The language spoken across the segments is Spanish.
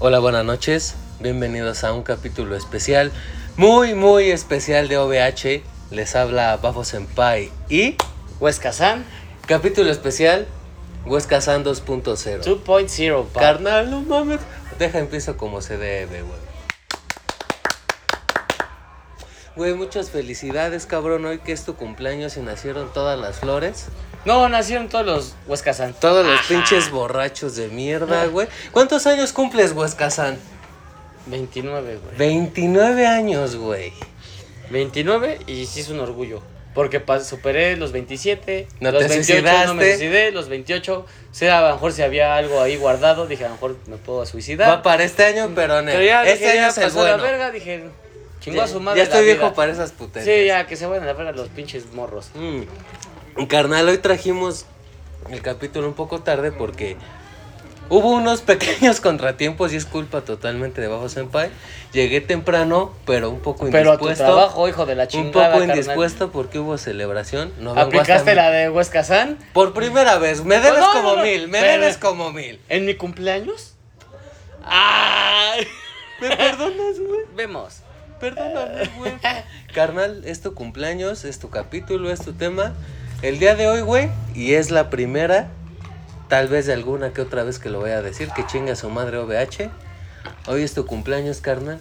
Hola, buenas noches. Bienvenidos a un capítulo especial, muy, muy especial de OVH. Les habla Bafo Senpai y Huesca San capítulo especial Huesca San 2.0. 2.0, pa. Carnal, no mames. Deja empiezo como se debe, güey. Güey, muchas felicidades, cabrón. Hoy que es tu cumpleaños y nacieron todas las flores. No, nacieron todos los Huesca San. Todos los pinches borrachos de mierda, güey. ¿Cuántos años cumples, Huesca San? 29, güey. 29 años, güey. 29 y sí es un orgullo. Porque pa- superé los 27, No los te 28 no me suicidaste. suicidé, los 28, sé a lo mejor si había algo ahí guardado, dije a lo mejor me puedo suicidar. Va para este año, pero no. Pero ya, este dije, año ya es el pasó bueno. la verga, dije, chingó Ya, a su madre ya estoy viejo vida. para esas putas. Sí, ya, que se vayan a la verga los pinches morros. Mm. Carnal, hoy trajimos el capítulo un poco tarde porque hubo unos pequeños contratiempos y es culpa totalmente de Bajo Senpai. Llegué temprano, pero un poco Pero a tu indispuesto. trabajo, hijo de la un chingada, poco carnal. indispuesto porque hubo celebración. No ¿Aplicaste la de Huesca San? Por primera vez, me debes No, no, como no, mil, me pero- debes como mil. ¿En mi cumpleaños? ¡Ay! ¿Me perdonas, güey? Vemos. Perdóname, güey. Carnal, es tu cumpleaños, es tu capítulo, es tu tema. El día de hoy, güey, y es la primera, tal vez de alguna que otra vez que lo voy a decir, que chinga su madre OVH. Hoy es tu cumpleaños, carnal.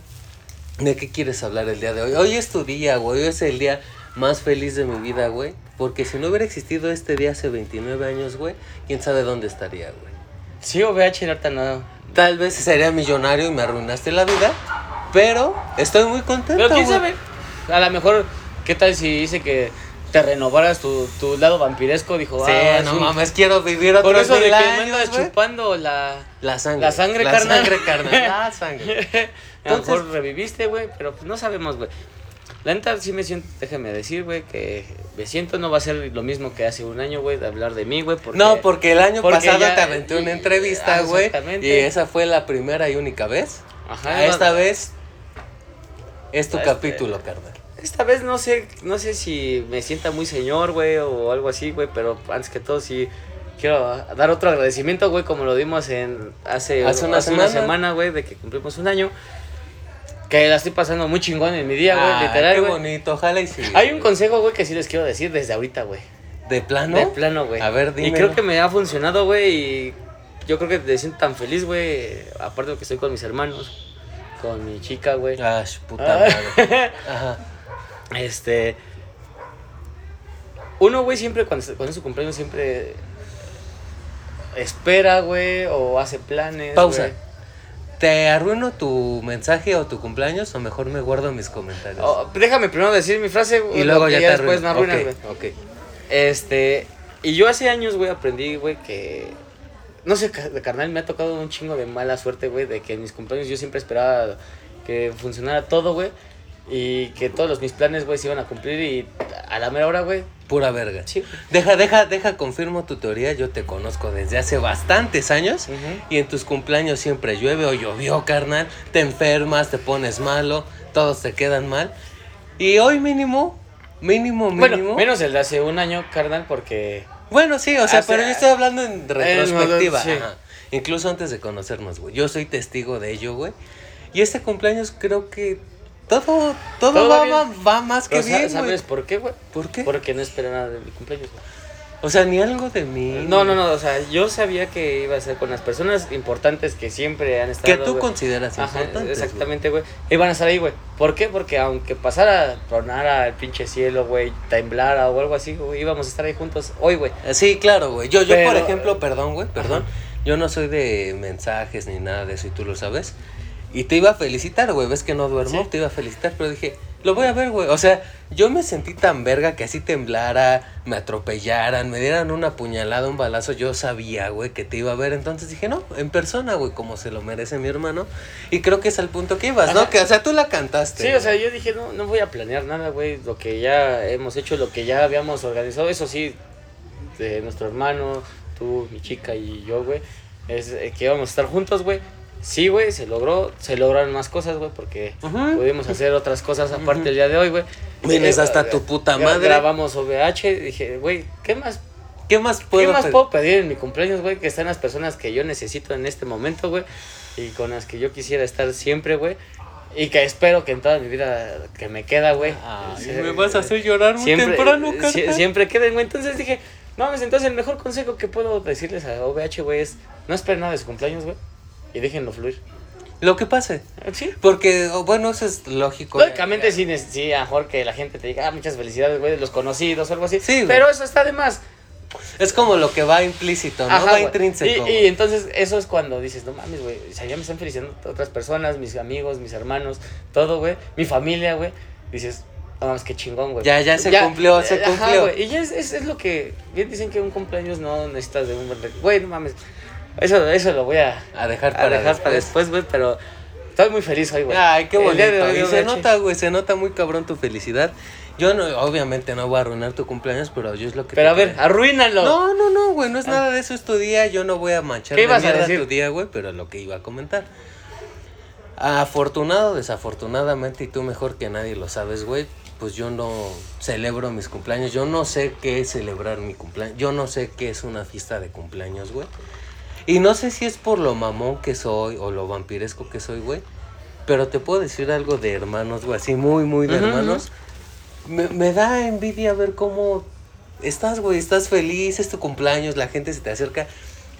¿De qué quieres hablar el día de hoy? Hoy es tu día, güey. Hoy es el día más feliz de mi vida, güey. Porque si no hubiera existido este día hace 29 años, güey, quién sabe dónde estaría, güey. Sí, OVH no. Tal vez sería millonario y me arruinaste la vida, pero estoy muy contento. Pero quién güey. sabe. A lo mejor, ¿qué tal si dice que te renovaras tu, tu lado vampiresco? Dijo, Sí, ah, no mames, quiero vivir otros Por eso de que me años, chupando la. La sangre. La sangre, la carnal. sangre, carnal. La sangre. a lo mejor reviviste, güey, pero pues no sabemos, güey. La neta sí me siento, déjame decir, güey, que me siento no va a ser lo mismo que hace un año, güey, de hablar de mí, güey. Porque, No, porque el año porque pasado ya- te aventé una entrevista, Ah, güey. exactamente. Y esa fue la primera y única vez. Ajá, Esta no- vez es tu Este- capítulo, carnal. Esta vez no sé, no sé si me sienta muy señor, güey, o algo así, güey, pero antes que todo sí quiero dar otro agradecimiento, güey, como lo dimos en hace, Hace una semana. semana, güey, de que cumplimos un año. Que la estoy pasando muy chingón en mi día, güey, Ah, literal, qué güey. bonito, ojalá y sí. Hay un consejo, güey, que sí les quiero decir desde ahorita, güey. ¿De plano? De plano, güey. A ver, Y dime. creo que me ha funcionado, güey, y yo creo que me siento tan feliz, güey, aparte de que estoy con mis hermanos, con mi chica, güey. Ah, puta Ah. madre. Ajá. Este. Uno, güey, siempre cuando, cuando es su cumpleaños, siempre espera, güey, o hace planes. Pausa. güey. ¿Te arruino tu mensaje o tu cumpleaños o mejor me guardo mis comentarios? Oh, déjame primero decir mi frase, y luego ya te después me arruinas, güey. Ok. Este. Y yo hace años, güey, aprendí, güey, que. No sé, de carnal, me ha tocado un chingo de mala suerte, güey, de que en mis cumpleaños yo siempre esperaba que funcionara todo, güey. Y que todos los, mis planes, güey, se iban a cumplir y a la mera hora, güey. Pura verga. Sí. Deja, deja, deja, confirmo tu teoría. Yo te conozco desde hace bastantes años. Y en tus cumpleaños siempre llueve o llovió, carnal. Te enfermas, te pones malo, todos te quedan mal. Y hoy mínimo, mínimo, mínimo. Bueno, menos el de hace un año, carnal, porque. Bueno, sí, o sea, Hace- pero yo estoy hablando en retrospectiva. sí. ajá. Incluso antes de conocernos, güey. Yo soy testigo de ello, güey. Y este cumpleaños creo que todo, todo, Todo va, va va, más que Pero bien, ¿Sabes por qué, güey? ¿Por qué? Porque no esperé nada de mi cumpleaños, güey. O sea, ni algo de mí. No, no, no, o sea, yo sabía que iba a ser con las personas importantes que siempre han estado. Que tú consideras Ajá, importantes, exactamente, güey. Iban a estar ahí, güey. ¿Por qué? Porque aunque pasara, tronara el pinche cielo, güey, temblara o algo así, güey, íbamos a estar ahí juntos hoy, güey. güey. Sí, claro, güey. Yo, yo por ejemplo, perdón, güey, perdón. Ajá. Yo no soy de mensajes ni nada de eso y tú lo sabes. Y te iba a felicitar, güey. Ves que no duermo, Sí. te iba a felicitar, pero dije, lo voy a ver, güey. O sea, yo me sentí tan verga que así temblara, me atropellaran, me dieran una puñalada, un balazo. Yo sabía, güey, que te iba a ver. Entonces dije, no, en persona, güey, como se lo merece mi hermano. Y creo que es al punto que ibas, ¿no? Que, o sea, tú la cantaste. Sí, güey. o sea, yo dije, no, no voy a planear nada, güey. Lo que ya hemos hecho, lo que ya habíamos organizado, eso sí, de nuestro hermano, tú, mi chica y yo, güey, es eh, que íbamos a estar juntos, güey. Sí, güey, se logró, se lograron más cosas, güey, porque pudimos hacer otras cosas aparte Ujú. el día de hoy, güey. Vienes Eh, hasta tu puta madre. Grabamos OVH, dije, güey, ¿qué más, ¿Qué más ¿qué puedo más pedir? puedo pedir en mi cumpleaños, güey? Que están las personas que yo necesito en este momento, güey. y con las que yo quisiera estar siempre, güey. Y que espero que en toda mi vida que me queda, güey. Se- me vas a hacer llorar muy siempre, temprano, sie- carnal. siempre queden, güey. Entonces dije, mames, entonces el mejor consejo que puedo decirles a OVH, güey, es no esperen nada de su cumpleaños, güey. Y déjenlo fluir. Lo que pase. Sí. Porque, oh, bueno, eso es lógico. Lógicamente sí, sí, a que la gente te diga, ah, muchas felicidades, güey, de los conocidos o algo así. Sí, güey. Pero eso está de más. Es como lo que va implícito, no Ajá, va intrínseco. Y, y entonces eso es cuando dices, no mames, güey, o sea, ya me están felicitando otras personas, mis amigos, mis hermanos, todo, güey, mi familia, güey. Dices, no mames, qué chingón, güey. Ya, ya se cumplió, se Ajá, cumplió. Y ya es, es, es lo que, bien dicen que un cumpleaños no necesitas de un buen Güey, no mames. Eso, eso lo voy a, A dejar a para dejar para después. después, güey, pero estoy muy feliz hoy, güey. Ay, qué bonito. hoy, y se nota, güey, se nota muy cabrón tu felicidad. Yo no, obviamente no voy a arruinar tu cumpleaños, pero yo es lo que Pero a ver, quiero- arruínalo. No, no, no, güey, no es nada de eso, es tu día, yo no voy a manchar ¿Qué ibas a decir? tu día, güey, pero lo que iba a comentar. Afortunado, desafortunadamente, y tú mejor que nadie lo sabes, güey, pues yo no celebro mis cumpleaños, yo no sé qué es celebrar mi cumpleaños, yo no sé qué es una fiesta de cumpleaños, güey. Y no sé si es por lo mamón que soy o lo vampiresco que soy, güey, pero te puedo decir algo de hermanos, güey, así muy, muy de hermanos. Me, me da envidia ver cómo estás, güey, estás feliz, es tu cumpleaños, la gente se te acerca.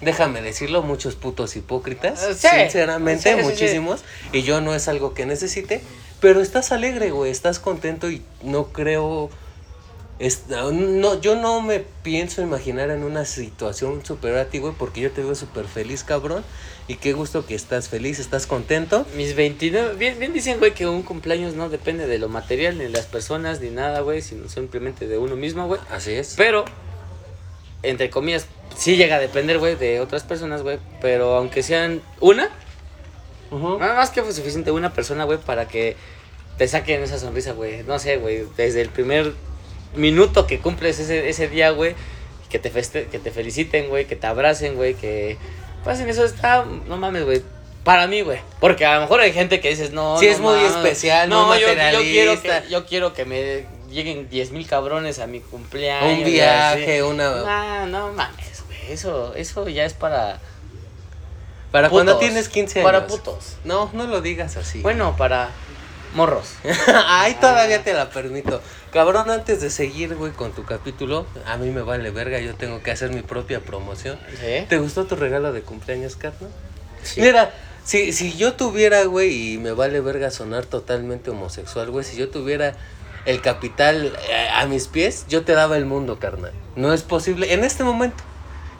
Déjame decirlo, muchos putos hipócritas, Eh, sí, sinceramente, sí, sí, sí. muchísimos, y yo no es algo que necesite, pero estás alegre, güey, estás contento y no creo, es- no, yo no me pienso imaginar en una situación superior a ti, güey, porque yo te veo súper feliz, cabrón, y qué gusto que estás feliz, estás contento. Mis 29, bien, bien dicen, güey, que un cumpleaños no depende de lo material, ni de las personas, ni nada, güey, sino simplemente de uno mismo, güey. Así es. Pero, entre comillas, sí llega a depender, güey, de otras personas, güey. Pero aunque sean una, nada más que fue suficiente una persona, güey, para que te saquen esa sonrisa, güey. No sé, güey, desde el primer minuto que cumples ese, ese día, güey, que te, feste que te feliciten, güey, que te abracen, güey, que pasen eso, está, no mames, güey. Para mí, güey. Porque a lo mejor hay gente que dices, no. Sí, no es muy mames. especial, no, muy yo, yo quiero materialista. que, yo quiero que me lleguen 10 mil cabrones a mi cumpleaños. Un viaje, una... No, no mames, güey. Eso, eso ya es para. Para putos. cuando tienes 15 años. Para putos. No, no lo digas así. Bueno, para morros. Ay, todavía te la permito. Cabrón, antes de seguir, güey, con tu capítulo, a mí me vale verga, yo tengo que hacer mi propia promoción. ¿Sí? ¿Te gustó tu regalo de cumpleaños, carnal? Sí. Mira, si, si yo tuviera, güey, y me vale verga sonar totalmente homosexual, güey, si yo tuviera el capital eh, a mis pies, yo te daba el mundo, carnal. No es posible. En este momento,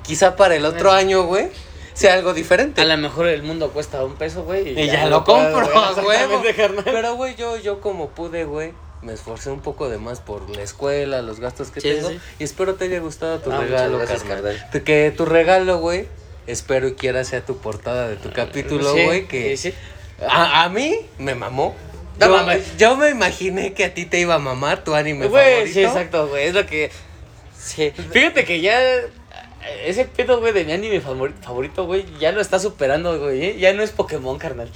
quizá para el otro año, güey, sea algo diferente. A lo mejor el mundo cuesta un peso, güey. Y ya lo compro, puedo, a güey. Pero, güey, yo, yo como pude, güey, me esforcé un poco de más por la escuela, los gastos que Sí, tengo. sí. Y espero te haya gustado tu No, regalo, gracias, carnal. Que tu regalo, güey, espero y quiera sea tu portada de tu capítulo, Sí, güey, que sí, sí. A, a mí me mamó. No yo, mames. yo me imaginé que a ti te iba a mamar tu anime Güey, favorito. sí, exacto, güey. Es lo que. Sí. Fíjate que ya. Ese pedo, güey, de mi anime favori- favorito, güey, ya lo está superando, güey. ¿eh? Ya no es Pokémon, carnal.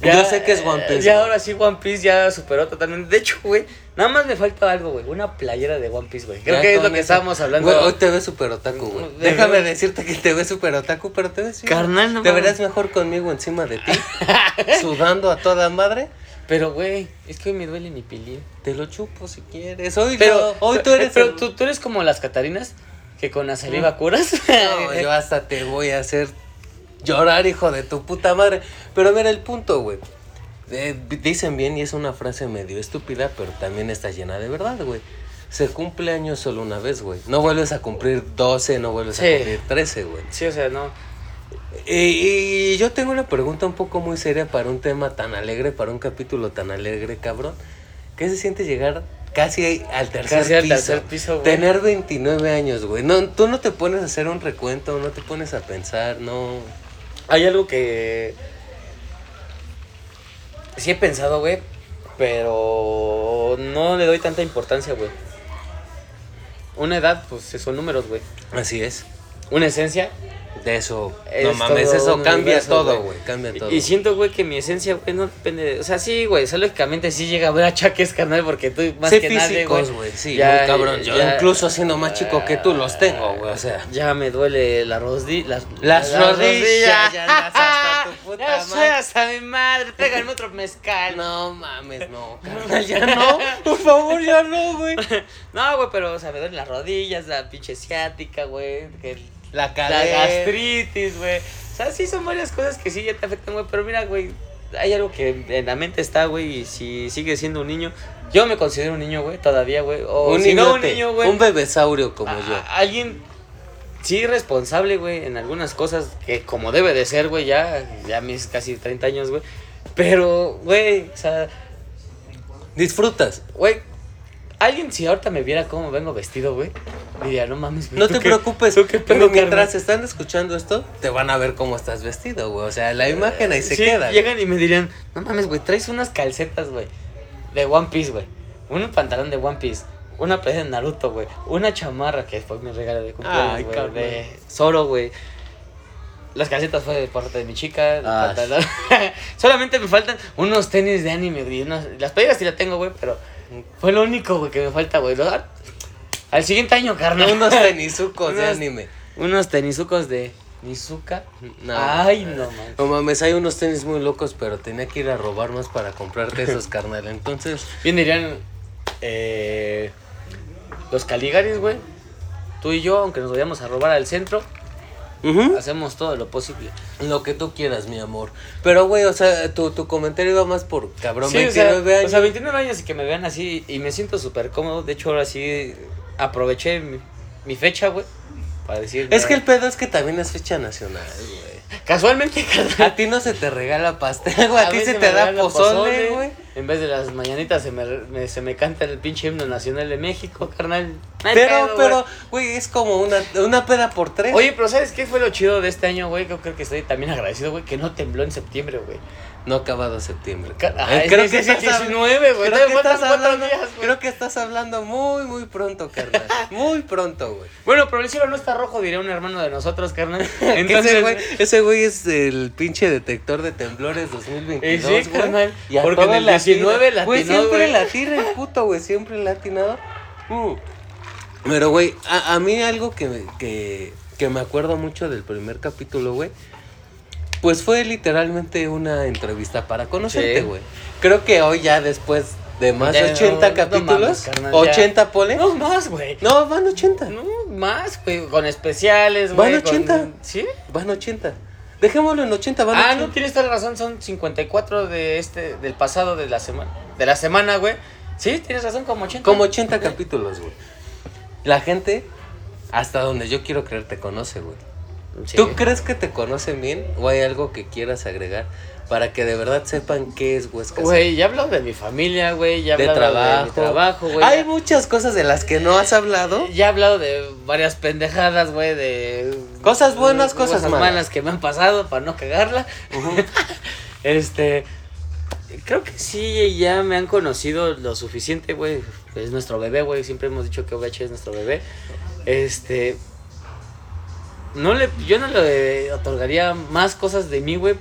Yo sé que es One Piece, Ya güey. ahora sí, One Piece ya superó totalmente. De hecho, güey, nada más me falta algo, güey. Una playera de One Piece, güey. Creo Ya que es lo que eso- estábamos hablando. Güey, hoy te ves súper otaku, güey. De Déjame decirte que te ves súper otaku, pero te ves. Carnal, no Te mames. verás mejor conmigo encima de ti, sudando a toda madre. Pero, güey, es que hoy me duele mi pilín. Te lo chupo si quieres. Hoy, Pero, yo- hoy tú eres pero el- tú, tú eres como las Catarinas, que con la saliva curas. No, yo hasta te voy a hacer llorar, hijo de tu puta madre. Pero mira el punto, güey. Eh, dicen bien y es una frase medio estúpida, pero también está llena de verdad, güey. Se cumple años solo una vez, güey. No vuelves a cumplir 12, no vuelves Sí. a cumplir 13, güey. Sí, o sea, no. Y, y yo tengo una pregunta un poco muy seria para un tema tan alegre, para un capítulo tan alegre, cabrón. ¿Qué se siente llegar casi al tercer Casi al piso? tercer piso, güey. Tener 29 años, güey. No, tú no te pones a hacer un recuento, no te pones a pensar, no. Hay algo que. Sí he pensado, güey. Pero no le doy tanta importancia, güey. Una edad, pues son números, güey. Así es. Una esencia, De eso, Es no mames, eso cambia todo, güey. cambia todo. Y siento, güey, que mi esencia, güey, no depende de... O sea, sí, güey, o sea, lógicamente sí llega a haber achaques, carnal, porque tú más Sí, que físicos, güey, sí, ya- muy cabrón. Yo ya- incluso siendo más chico que tú los tengo, güey, o sea. Ya me duele la rodilla. Las, Las rodillas, ya andas hasta tu puta Ya madre. hasta mi madre. Tráiganme otro mezcal. No mames, no, carnal, ya no. Por favor, ya no, güey. No, güey, pero, o sea, me duelen las rodillas, la pinche ciática, güey. que La La gastritis, güey. O sea, sí son varias cosas que sí ya te afectan, güey. Pero mira, güey, hay algo que en la mente está, güey. Y si sigues siendo un niño, yo me considero un niño, güey, todavía, güey. O Un si no, un niño, güey. Un bebesaurio como a- yo. alguien sí responsable, güey, en algunas cosas que como debe de ser, güey, ya, ya mis casi 30 años, güey. Pero, güey, o sea, Disfrutas. güey, alguien si ahorita me viera cómo vengo vestido, güey, diría, no mames, güey, No ¿tú te qué- preocupes, tú qué pero pedo, mientras carnal?" están escuchando esto, te van a ver cómo estás vestido, güey. O sea, la imagen ahí se Sí, queda. güey. Llegan y me dirían, no mames, güey, traes unas calcetas, güey, de One Piece, güey. Un pantalón de One Piece. Una playera de Naruto, güey. Una chamarra que fue mi regalo de Ay, cumpleaños, güey. carnal. De Zoro, güey. Las calcetas fue de parte de mi chica. Ah. Solamente me faltan unos tenis de anime, güey. Las playeras sí las tengo, güey, pero fue lo único, güey, que me falta, güey. Al siguiente año, carnal. Unos tenisucos de Unos- anime. Unos tenisucos de Nizuka. No. Ay, no, man. No mames, hay unos tenis muy locos, pero tenía que ir a robar más para comprarte esos, carnal. Entonces, Bien dirían eh, los Caligaris, güey. Tú y yo, aunque nos vayamos a robar al centro, hacemos todo lo posible. lo que tú quieras, mi amor. Pero, güey, o sea, tu, tu comentario iba más por cabrón, Sí, o 29 sea, años. o sea, 29 años y que me vean así y me siento súper cómodo. De hecho, ahora sí aproveché mi, mi fecha, güey, para decir... es que el pedo es que también es fecha nacional, güey. Casualmente, carnal, A ti no se te regala pastel, güey. A, ti se te da pozole, güey. En vez de las mañanitas se me, me- se me canta el pinche himno nacional de México, carnal. Pero, pedo, pero, güey, es como una, una peda por tres. Oye, pero ¿sabes qué fue lo chido de este año, güey? Yo creo que estoy también agradecido, güey, que no tembló en septiembre, güey. No ha acabado septiembre. Eh, es creo que es el estás hab- 19, güey. Creo que estás hablando, días, güey. creo que estás hablando muy, muy pronto, carnal. Muy pronto, güey. Bueno, pero el cielo no está rojo, diría un hermano de nosotros, carnal. Entonces, ese güey, ese güey es el pinche detector de temblores 2022, Eh, sí, güey. carnal, Y a porque en el le 19 atina. Güey, siempre güey. la tira el puto, güey, siempre la ha atinado. Mm. Pero, güey, a, a mí algo que, que, que me acuerdo mucho del primer capítulo, güey, pues fue literalmente una entrevista para conocerte, Sí. güey. Creo que hoy ya después de más de Ya, 80 no capítulos, mames, carnal, ya. 80 pole. No, más, güey. No, van 80. No, más, güey. Con especiales, Van güey. con- 80. ¿Sí? Van 80. Dejémoslo en 80, van Ah, 80. no, tienes toda la razón. Son 54 de este, del pasado de la semana. De la semana, güey. Sí, tienes razón, como 80. Como 80 capítulos, güey. La gente, hasta donde yo quiero creer, te conoce, güey. Sí. ¿Tú crees que te conocen bien o hay algo que quieras agregar para que de verdad sepan qué es Huesca? Güey, ya he hablado de mi familia, güey. Ya he de trabajo. de mi trabajo, güey. Hay ya- muchas cosas de las que no has hablado. Ya he hablado de varias pendejadas, güey, de... Cosas buenas, cosas malas. que me han pasado para no cagarla. este... Creo que sí, ya me han conocido lo suficiente, güey. Es nuestro bebé, güey. Siempre hemos dicho que OVH es nuestro bebé. Este... No le, yo no le otorgaría más cosas de mí, güey.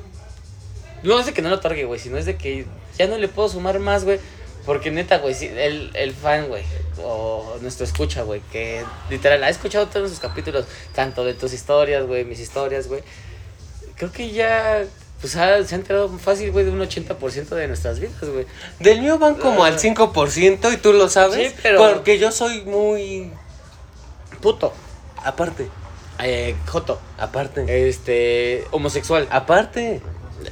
No es de que no lo otorgue, güey, sino es de que ya no le puedo sumar más, güey. Porque neta, güey, el, el fan, güey, o nuestro escucha, güey, que literal ha escuchado todos sus capítulos, tanto de tus historias, güey, mis historias, güey. Creo que ya, pues ha- se ha enterado fácil, güey, de un 80% de nuestras vidas, güey. Del mío van como al 5% y tú lo sabes. Sí, pero- Porque yo soy muy. Puto, Aparte, eh, joto, aparte. este, homosexual, Aparte.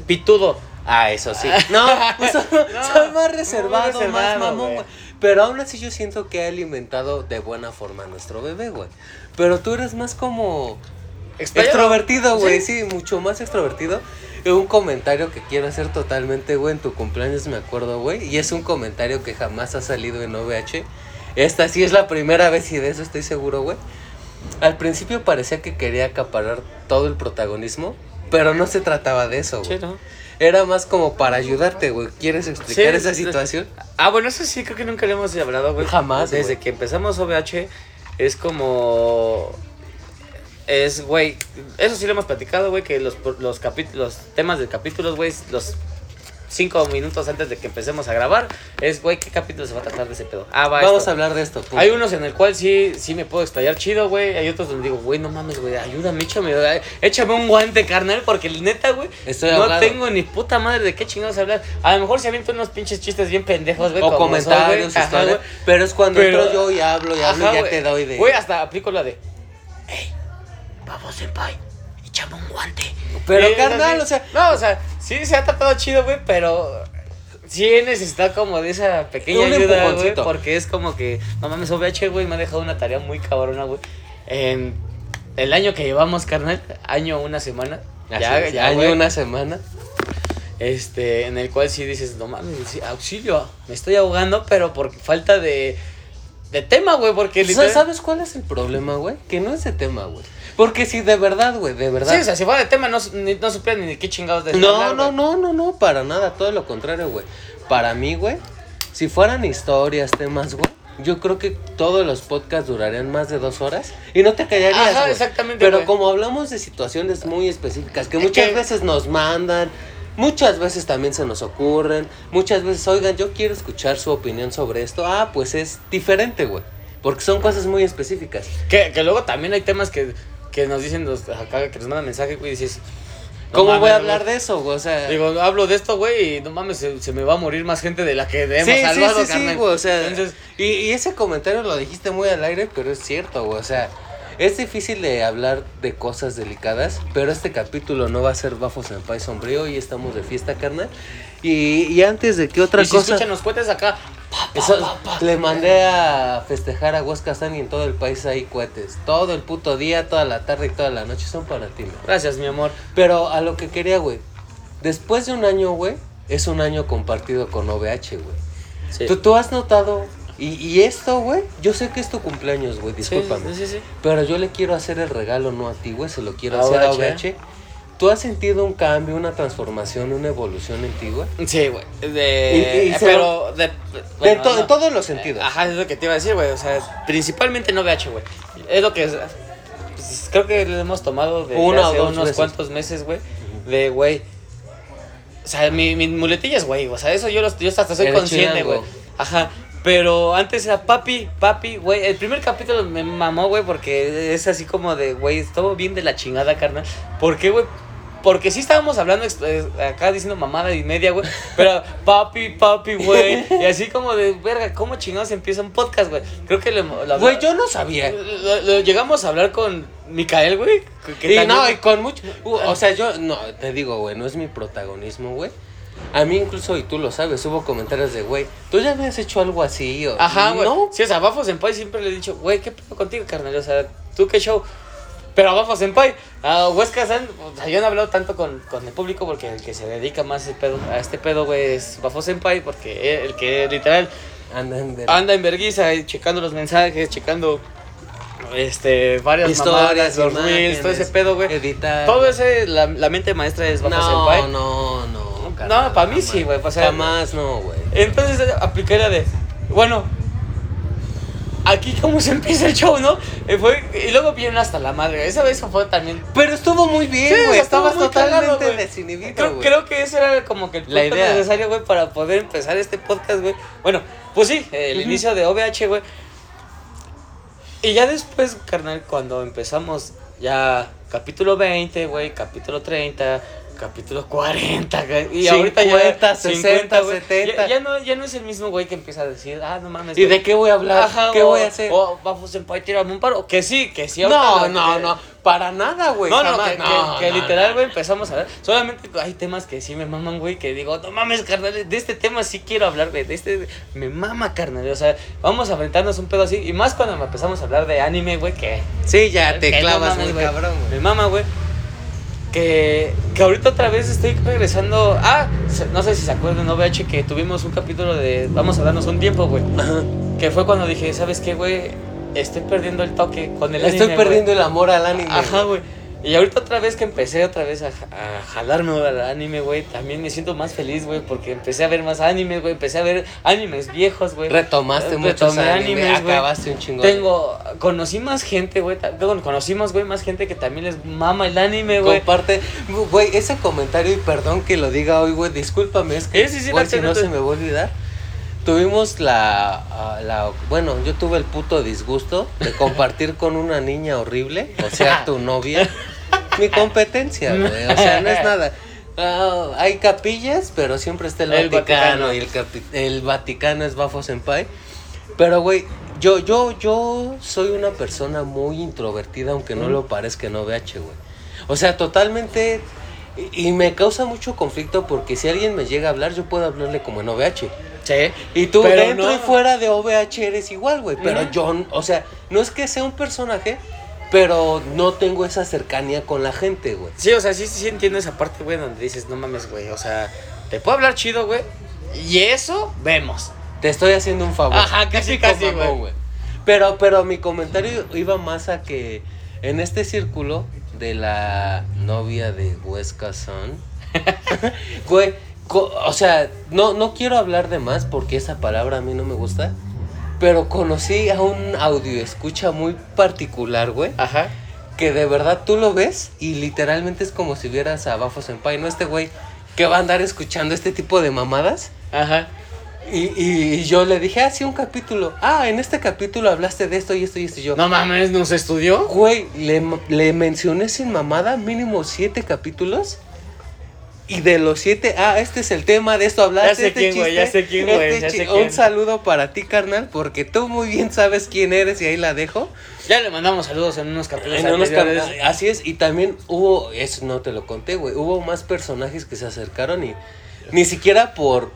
pitudo. Ah, eso sí. No, pues soy, soy más reservado, reservado, más mamón, güey. Pero aún así yo siento que ha alimentado de buena forma a nuestro bebé, güey. Pero tú eres más como extrovertido, güey. Sí. Sí. mucho más extrovertido. Un comentario que quiero hacer totalmente, güey, en tu cumpleaños me acuerdo, güey. Y es un comentario que jamás ha salido en OVH. Esta sí es la primera vez y de eso estoy seguro, güey. Al principio parecía que quería acaparar todo el protagonismo, pero no se trataba de eso, güey. Sí, ¿no? Era más como para ayudarte, güey. ¿Quieres explicar Sí, esa situación? Ah, bueno, eso sí, creo que nunca le hemos hablado, güey. Jamás, Desde güey. que empezamos OVH, es como. es, güey, eso sí lo hemos platicado, güey, que los, los, los temas del capítulos, güey, los cinco minutos antes de que empecemos a grabar, es, güey, ¿qué capítulo se va a tratar de ese pedo? Ah, va Vamos a hablar de esto. Hay unos en el cual sí, sí me puedo explayar chido, güey. Hay otros donde digo, güey, no mames, güey, ayúdame, échame, échame un guante, carnal, porque neta, güey, no tengo ni puta madre de qué chingados hablar. A lo mejor se aviento unos pinches chistes bien pendejos, güey. O comentarios, güey. Pero es cuando entro yo y hablo y hablo y ya te doy de... Güey, hasta aplico la de, ¡Ey! Vamos, senpai, échame un guante. Pero, carnal, o sea... No, o sea, sí se ha tratado chido, güey, pero sí necesita como de esa pequeña ayuda, güey. Porque es como que, no mames, OVH, güey, me ha dejado una tarea muy cabrona, güey. En el año que llevamos, carnal, año, una semana. ya, ya, año, una semana. Este, en el cual sí dices, no mames, auxilio, me estoy ahogando, pero por falta de, de tema, güey, porque literal... ¿Sabes cuál es el problema, güey? Que no es de tema, güey. Porque si de verdad, güey, de verdad. Sí, o sea, si fuera de tema no, ni, no supieran ni qué chingados de No, no, no, no, no, para nada, todo lo contrario, güey. Para mí, güey, si fueran historias, temas, güey, yo creo que todos los podcasts durarían más de dos horas y no te callarías. Ajá, exactamente. Pero como hablamos de situaciones muy específicas que muchas veces nos mandan, muchas veces también se nos ocurren, muchas veces, oigan, yo quiero escuchar su opinión sobre esto. Ah, pues es diferente, güey. Porque son cosas muy específicas. Que, que luego también hay temas que que nos dicen los, acá, que nos mandan mensaje, güey, y dices... ¿Cómo voy a hablar de eso, güey? O sea... Digo, hablo de esto, güey, y no mames, se, me va a morir más gente de la que hemos salvado, sí, sí, güey, o sea... y, y ese comentario lo dijiste muy al aire, pero es cierto, güey, o sea... Es difícil de hablar de cosas delicadas, pero este capítulo no va a ser Bafos en País Sombrío y estamos de fiesta, carnal. Y, y antes de que otra y si cosa. Escuchan los cohetes acá. le mandé a festejar a Huascazán y en todo el país hay cohetes. Todo el puto día, toda la tarde y toda la noche son para ti, Gracias, mi amor. Pero a lo que quería, güey. Después de un año, güey, es un año compartido con OVH, güey. ¿Tú, ¿Tú has notado y, y esto, güey, yo sé que es tu cumpleaños, güey, discúlpame. Sí, sí, sí, pero yo le quiero hacer el regalo no a ti, güey, se lo quiero hacer a OVH. ¿Tú has sentido un cambio, una transformación, una evolución en ti, güey? Sí, güey. De... pero de, en todos los sentidos. ajá, es lo que te iba a decir, güey. O sea, principalmente no VH, güey. Es lo que... Pues, creo que lo hemos tomado de Uno hace o unos cuantos meses, güey. De, güey... O sea, mi, mi muletilla es, güey. O sea, eso yo, lo, yo hasta soy consciente, güey. Ajá. Pero antes era papi, papi, güey. El primer capítulo me mamó, güey, porque es así como de, güey, estuvo bien de la chingada, carnal. ¿Por qué, güey? Porque sí estábamos hablando eh, acá diciendo mamada y media, güey. Pero papi, papi, güey. Y así como de, verga, ¿cómo chingados empieza un podcast, güey? Creo que le. Güey, yo no sabía. Lo, llegamos a hablar con Micael, güey. Y no, y con mucho. o sea, yo, no, te digo, güey, no es mi protagonismo, güey. A mí incluso, y tú lo sabes, hubo comentarios de, güey, ¿tú ya habías hecho algo así? O, Ajá, güey. ¿No? Sí, o sea, Bafo Senpai siempre le he dicho, güey, ¿qué pedo contigo, carnal? O sea, ¿tú qué show? Pero a Bafo Senpai, a Huesca San, o sea, yo no he hablado tanto con, con, el público porque el que se dedica más pedo, a este pedo, güey, es Bafo Senpai, porque el que literal anda en, anda en verguiza, checando los mensajes, checando este, varias historias, los reels, todo ese pedo, güey. Editar. Todo ese, la, la mente maestra es Bafo no, Senpai. No, no, no, para mí sí, güey. O sea, Jamás no, güey. Entonces apliqué de, bueno, aquí cómo se empieza el show, ¿no? Y, fue, y luego viene hasta la madre. Esa vez fue también. Pero estuvo muy bien, güey. Estabas totalmente desinhibido. Creo, creo, que eso era como que el punto idea. necesario, güey, para poder empezar este podcast, güey. Bueno, pues sí, el inicio de OVH, güey. Y ya después, carnal, cuando empezamos ya capítulo 20, güey, capítulo 30, capítulo 40, güey. Y ahorita ya 60, 70. Ya, no, ya no es el mismo güey que empieza a decir, ah, no mames. ¿Y de qué voy a hablar? ¿Qué voy a hacer? O vamos en tirarme un paro. Que sí, que sí. No, no, no. Para nada, güey. No, no, que, que, literal, güey, empezamos a ver. Solamente hay temas que sí me maman, güey, que digo, no mames, carnal, de este tema sí quiero hablar, güey. De este, me mama, carnal. O sea, vamos a enfrentarnos un pedo así. Y más cuando empezamos a hablar de anime, güey, que. Sí, ya te clavas muy cabrón, güey. Me mama, güey que, que ahorita otra vez estoy regresando. Ah, no sé si se acuerdan, ¿no? VH, que tuvimos un capítulo de Vamos a darnos un tiempo, güey. Que fue cuando dije, ¿sabes qué, güey? Estoy perdiendo el toque con el Estoy perdiendo el amor al anime. Ajá, güey. Y ahorita otra vez que empecé otra vez a, a jalarme al anime, güey, también me siento más feliz, güey, porque empecé a ver más animes, güey, empecé a ver animes viejos, güey. Retomaste Eh, muchos animes, animes, acabaste un chingón. Tengo, conocí más gente, güey, conocimos, güey, más gente que también les mama el anime, güey. Comparte, güey, ese comentario y perdón que lo diga hoy, güey, discúlpame, es que Sí, güey, si no se me va a olvidar. Tuvimos la, la, bueno, yo tuve el puto disgusto de compartir con una niña horrible, o sea, tu novia, mi competencia, güey, o sea, no es nada. Ah, hay capillas, pero siempre está el, El Vaticano, Vaticano. y el, capi- el Vaticano es Bafo Senpai. Pero, güey, yo, yo, yo soy una persona muy introvertida, aunque no lo parezca en OVH, güey. O sea, totalmente. Y, y me causa mucho conflicto porque si alguien me llega a hablar, yo puedo hablarle como en OVH. Sí. Y tú dentro no. y fuera de OVH eres igual, güey. Pero yo, o sea, no es que sea un personaje, pero no tengo esa cercanía con la gente, güey. Sí, o sea, sí, sí entiendo esa parte, güey, donde dices, no mames, güey, o sea, te puedo hablar chido, güey, y eso vemos. Te estoy haciendo un favor. Ajá, casi, casi, güey. Pero, pero mi comentario iba más a que en este círculo de la novia de Huesca Son, güey, o sea, no, no quiero hablar de más porque esa palabra a mí no me gusta, pero conocí a un audio escucha muy particular, güey, Ajá. que de verdad tú lo ves y literalmente es como si vieras a Bafo Senpai, ¿no? Este güey que va a andar escuchando este tipo de mamadas. Ajá. Y, y yo le dije, ah, sí, un capítulo. Ah, en este capítulo hablaste de esto y esto y esto y yo. No mames, ¿nos estudió? Güey, le, le mencioné sin mamada mínimo siete capítulos. Y de los siete, ah, este es el tema, de esto hablaste. Ya sé este quién, güey, ya sé quién, güey, este. Un saludo para ti, carnal, porque tú muy bien sabes quién eres y ahí la dejo. Ya le mandamos saludos en unos capítulos En unos anteriores. cap- así es, y también hubo, eso no te lo conté, güey, hubo más personajes que se acercaron y ni siquiera por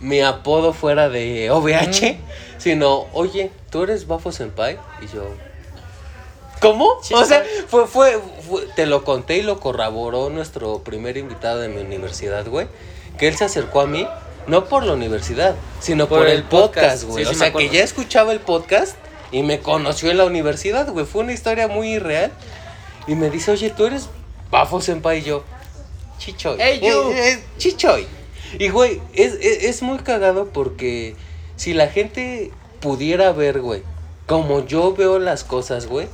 mi apodo fuera de OVH, sino, oye, ¿tú eres Bafo Senpai? Y yo, ¿cómo? O sea, fue, fue, fue- te lo conté y lo corroboró nuestro primer invitado de mi universidad, güey, que él se acercó a mí, no por la universidad, sino por, Por el podcast, güey. sí, o sí sea, que ya escuchaba el podcast y me conoció en la universidad, güey. Fue una historia muy irreal. Y me dice, oye, tú eres Bafo Senpai y yo. Chichoy. Hey, you. Eh, eh, chichoy. Y, güey, es, es, es muy cagado porque si la gente pudiera ver, güey, como yo veo las cosas, güey,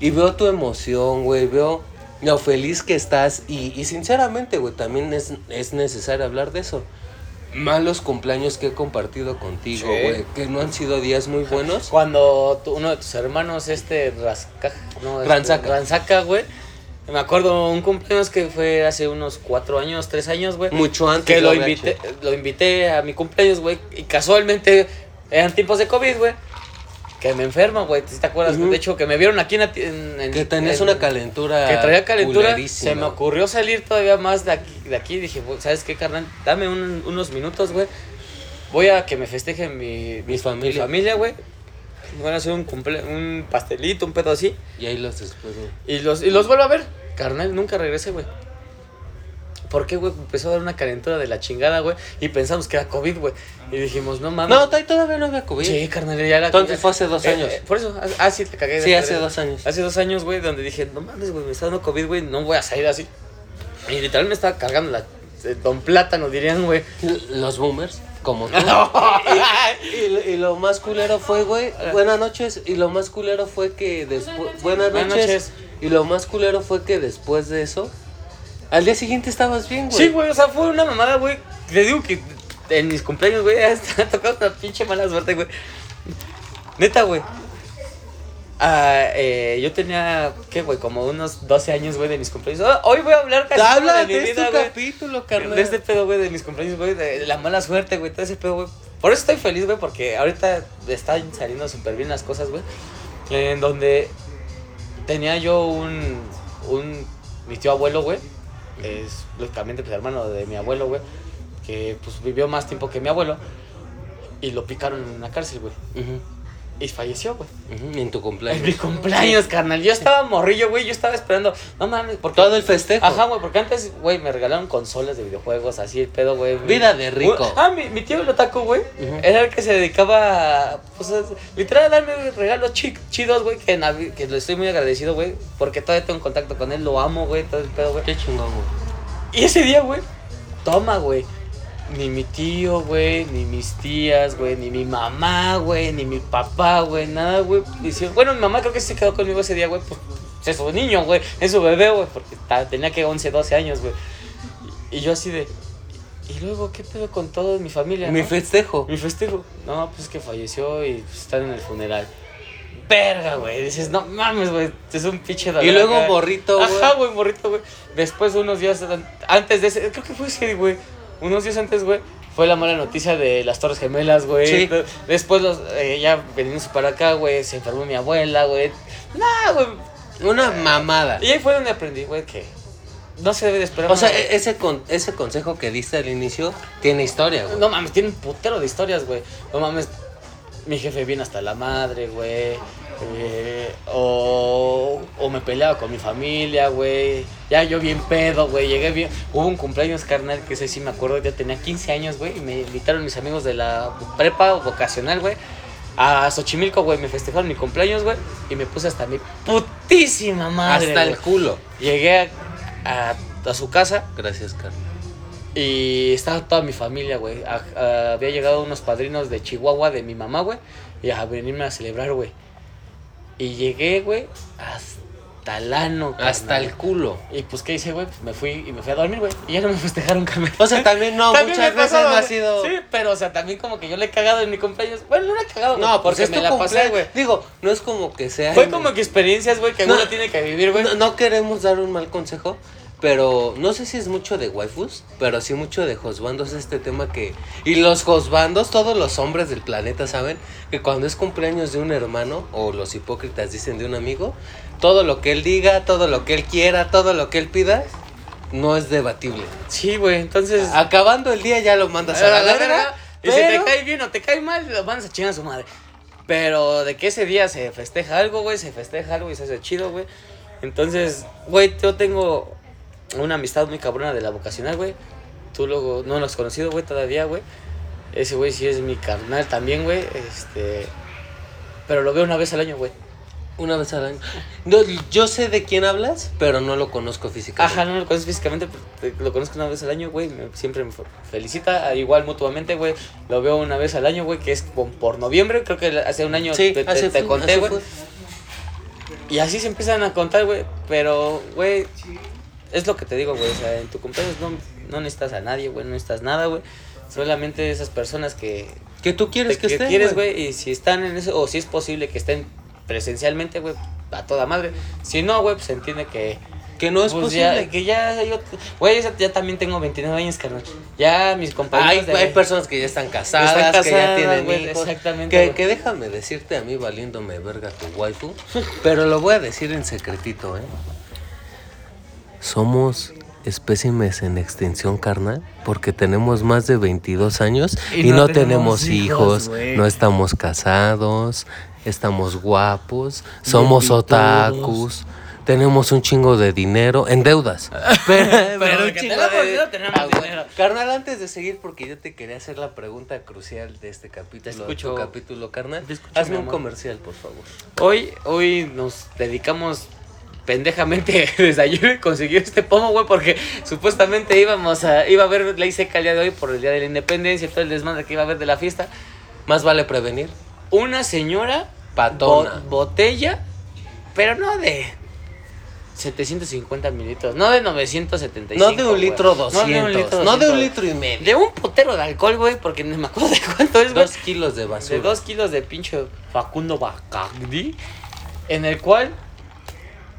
y veo tu emoción, güey, veo lo feliz que estás, y, y sinceramente, güey, también es, es necesario hablar de eso. Malos cumpleaños que he compartido contigo, Sí. güey, que no han sido días muy buenos. Cuando tu- uno de tus hermanos, este, Rasca, no, este, Ranzaca. Ranzaca, güey. Me acuerdo un cumpleaños que fue hace unos cuatro años, tres años, güey. Mucho antes. Que lo invité, lo invité a mi cumpleaños, güey. Y casualmente eran tiempos de COVID, güey. Que me enfermo, güey. ¿Sí ¿Te acuerdas? De hecho, que me vieron aquí en, la en- en- Que tenías en- una calentura. Que traía calentura. Se me ocurrió salir todavía más de aquí. De aquí. Dije, "Güey, ¿sabes qué, carnal? Dame un- unos minutos, güey. Voy a que me festeje mi, Mi familia. mi familia, güey. Van a hacer un, cumple un pastelito, un pedo así. Y ahí los después, güey. Y los, y los vuelvo a ver. Carnal, nunca regresé, güey. ¿Por qué, güey? Empezó a dar una calentura de la chingada, güey. Y pensamos que era COVID, güey. Y dijimos, no mames. No, todavía- no había COVID. Sí, carnal, ya era. Entonces fue hace dos Eh, años. eh, por eso, ah, ah, sí, te cagué. de Sí, hace dos años. Hace dos años, güey, donde dije, no mames, güey, me está dando COVID, güey, no voy a salir así. Y literal me estaba cargando la. eh, Don Plátano, dirían, güey. Los boomers, como tú. y, y lo- y lo más culero fue, güey. Buenas noches. Y lo más culero fue que después. Buenas Buenas noches. Y lo más culero fue que después de eso. Al día siguiente estabas bien, güey. Sí, güey, o sea, fue una mamada, güey. Te digo que en mis cumpleaños, güey, hasta ha tocado una pinche mala suerte, güey. Neta, güey. Ah, eh, yo tenía, ¿qué, güey? Como unos 12 años, güey, de mis cumpleaños. Ah, hoy voy a hablar casi Habla de mi de vida, este güey. capítulo, carnal. De este pedo, güey, de mis cumpleaños, güey, de la mala suerte, güey, todo ese pedo, güey. Por eso estoy feliz, güey, porque ahorita están saliendo súper bien las cosas, güey. En donde tenía yo un, un, mi tío abuelo, güey, es lógicamente pues hermano de mi abuelo, güey, que pues vivió más tiempo que mi abuelo, y lo picaron en una cárcel, güey. Y falleció, güey. En tu En cumpleaños. mi cumpleaños, carnal. Yo estaba morrillo, güey. Yo estaba esperando. No mames, porque. Todo el festejo. Ajá, güey, porque antes, güey, me regalaron consolas de videojuegos, así el pedo, güey. Vida de rico. Ah, mi, mi tío el otaku, güey, era el que se dedicaba a, pues, a- literal, a darme regalos chi- chidos, güey, que, en le estoy muy agradecido, güey, porque todavía tengo contacto con él, lo amo, güey, todo el pedo, güey. Qué chingón, güey. Y ese día, güey, toma, güey. Ni mi tío, güey, ni mis tías, güey, ni mi mamá, güey, ni mi papá, güey, nada, güey. Bueno, mi mamá creo que se quedó conmigo ese día, güey, pues es su niño, güey, es su bebé, güey, porque tenía que 11, 12 años, güey. Y, yo así de... Y luego, ¿qué pedo con toda mi familia? Mi no? festejo. Mi festejo. No, pues es que falleció y pues, están en el funeral. Verga, güey. Dices, no mames, güey. Es un pinche dolor Y luego morrito, güey. Ajá, güey, morrito, güey. Después, unos días an- antes de ese, creo que fue ese, güey. Unos días antes, güey, fue la mala noticia de las Torres Gemelas, güey. Sí. Después, los, eh, ya veniendo para acá, güey, se enfermó mi abuela, güey. Nah, güey. Una mamada. Y ahí fue donde aprendí, güey, que no se debe de esperar. O sea, nada. e- ese, con, ese consejo que diste al inicio tiene historia, güey. No mames, tiene un putero de historias, güey. No mames, mi jefe viene hasta la madre, güey. Eh, o, o me peleaba con mi familia, güey. Ya yo bien pedo, güey. Llegué bien. Hubo un cumpleaños carnal que ese sí me acuerdo. Ya tenía 15 años, güey. Y me invitaron mis amigos de la prepa vocacional, güey. A Xochimilco, güey. Me festejaron mi cumpleaños, güey. Y me puse hasta mi putísima madre. Hasta el culo. Llegué a, a, a su casa. Gracias, Carlos. Y estaba toda mi familia, güey. Había llegado unos padrinos de Chihuahua, de mi mamá, güey. Y a venirme a celebrar, güey. Y llegué, güey, hasta el ano, Hasta el culo. Y pues, ¿qué hice, güey? Pues me fui y me fui a dormir, güey. Y ya no me festejaron, carnal. O sea, también no, También muchas veces pasó, no ha sido. Sí, pero, o sea, también como que yo le he cagado en mi cumpleaños. Bueno, no le he cagado, güey, No, porque porque me la pasé, cumpleaños. güey. Digo, no es como que sea. Fue como que experiencias, güey, que No. uno tiene que vivir, güey. No, no queremos dar un mal consejo, pero no sé si es mucho de waifus, pero sí mucho de josbandos este tema que... Y los josbandos, todos los hombres del planeta saben que cuando es cumpleaños de un hermano, o los hipócritas dicen de un amigo, todo lo que él diga, todo lo que él quiera, todo lo que él pida, no es debatible. Sí, güey, entonces... Acabando el día ya lo mandas a la, verga. Y si te cae bien o te cae mal, lo mandas a chingar a su madre. Pero de que ese día se festeja algo, güey, se festeja algo y se hace chido, güey. Entonces, güey, yo tengo una amistad muy cabrona de la vocacional, güey. Tú luego no lo has conocido, güey, todavía, güey. Ese güey sí es mi carnal también, güey. Este. Pero lo veo una vez al año, güey. Una vez al año. No, yo sé de quién hablas, pero no lo conozco físicamente. Ajá, no lo conozco físicamente, pero te- lo conozco una vez al año, güey. me- Siempre me felicita, igual mutuamente, güey. Lo veo una vez al año, güey, que es por, por noviembre. Creo que hace un año te, te- te conté, güey. Y así se empiezan a contar, güey. Pero, güey, es lo que te digo, güey. O sea, en tu cumpleaños no, no necesitas a nadie, güey. No necesitas nada, güey. Solamente esas personas que, Que tú quieres te- que, que esté. quieres, güey. Y si están en eso, o si es posible que estén presencialmente, güey, a toda madre. Si no, güey, pues se entiende que Que no es pues posible. ya, que ya yo, güey, ya, también tengo 29 años, carnal. Ya mis Hay, compañeros de- hay personas que ya están casadas, Están que ya tienen hijos. exactamente, Que, que déjame decirte a mí valiéndome verga tu waifu, pero lo voy a decir en secretito, ¿eh? Somos espécimes en extinción carnal porque tenemos más de 22 años y, no, tenemos, hijos, no estamos casados, estamos guapos, somos otakus. Tenemos un chingo de dinero en deudas. Pero, Pero un de que chingo tenemos de- tenemos Ah, dinero. Carnal, antes de seguir, porque yo te quería hacer la pregunta crucial de este capítulo. Escucho. tu capítulo, carnal. Escucho, Hazme un comercial, por favor. Hoy, hoy nos dedicamos pendejamente desde ayer a conseguir este pomo, güey, porque supuestamente íbamos a, iba a haber ley seca el día de hoy por el día de la independencia y todo el desmadre que iba a haber de la fiesta. Más vale prevenir. Una señora Patona. bo- botella, pero no de 750 mililitros, no de 975. No de un güey. litro No 200. de un litro No de un 200. litro y medio. De un potero de alcohol, güey, porque no me acuerdo de cuánto es, güey. Dos kilos de basura. De dos kilos de pinche Facundo Bacardi, en el cual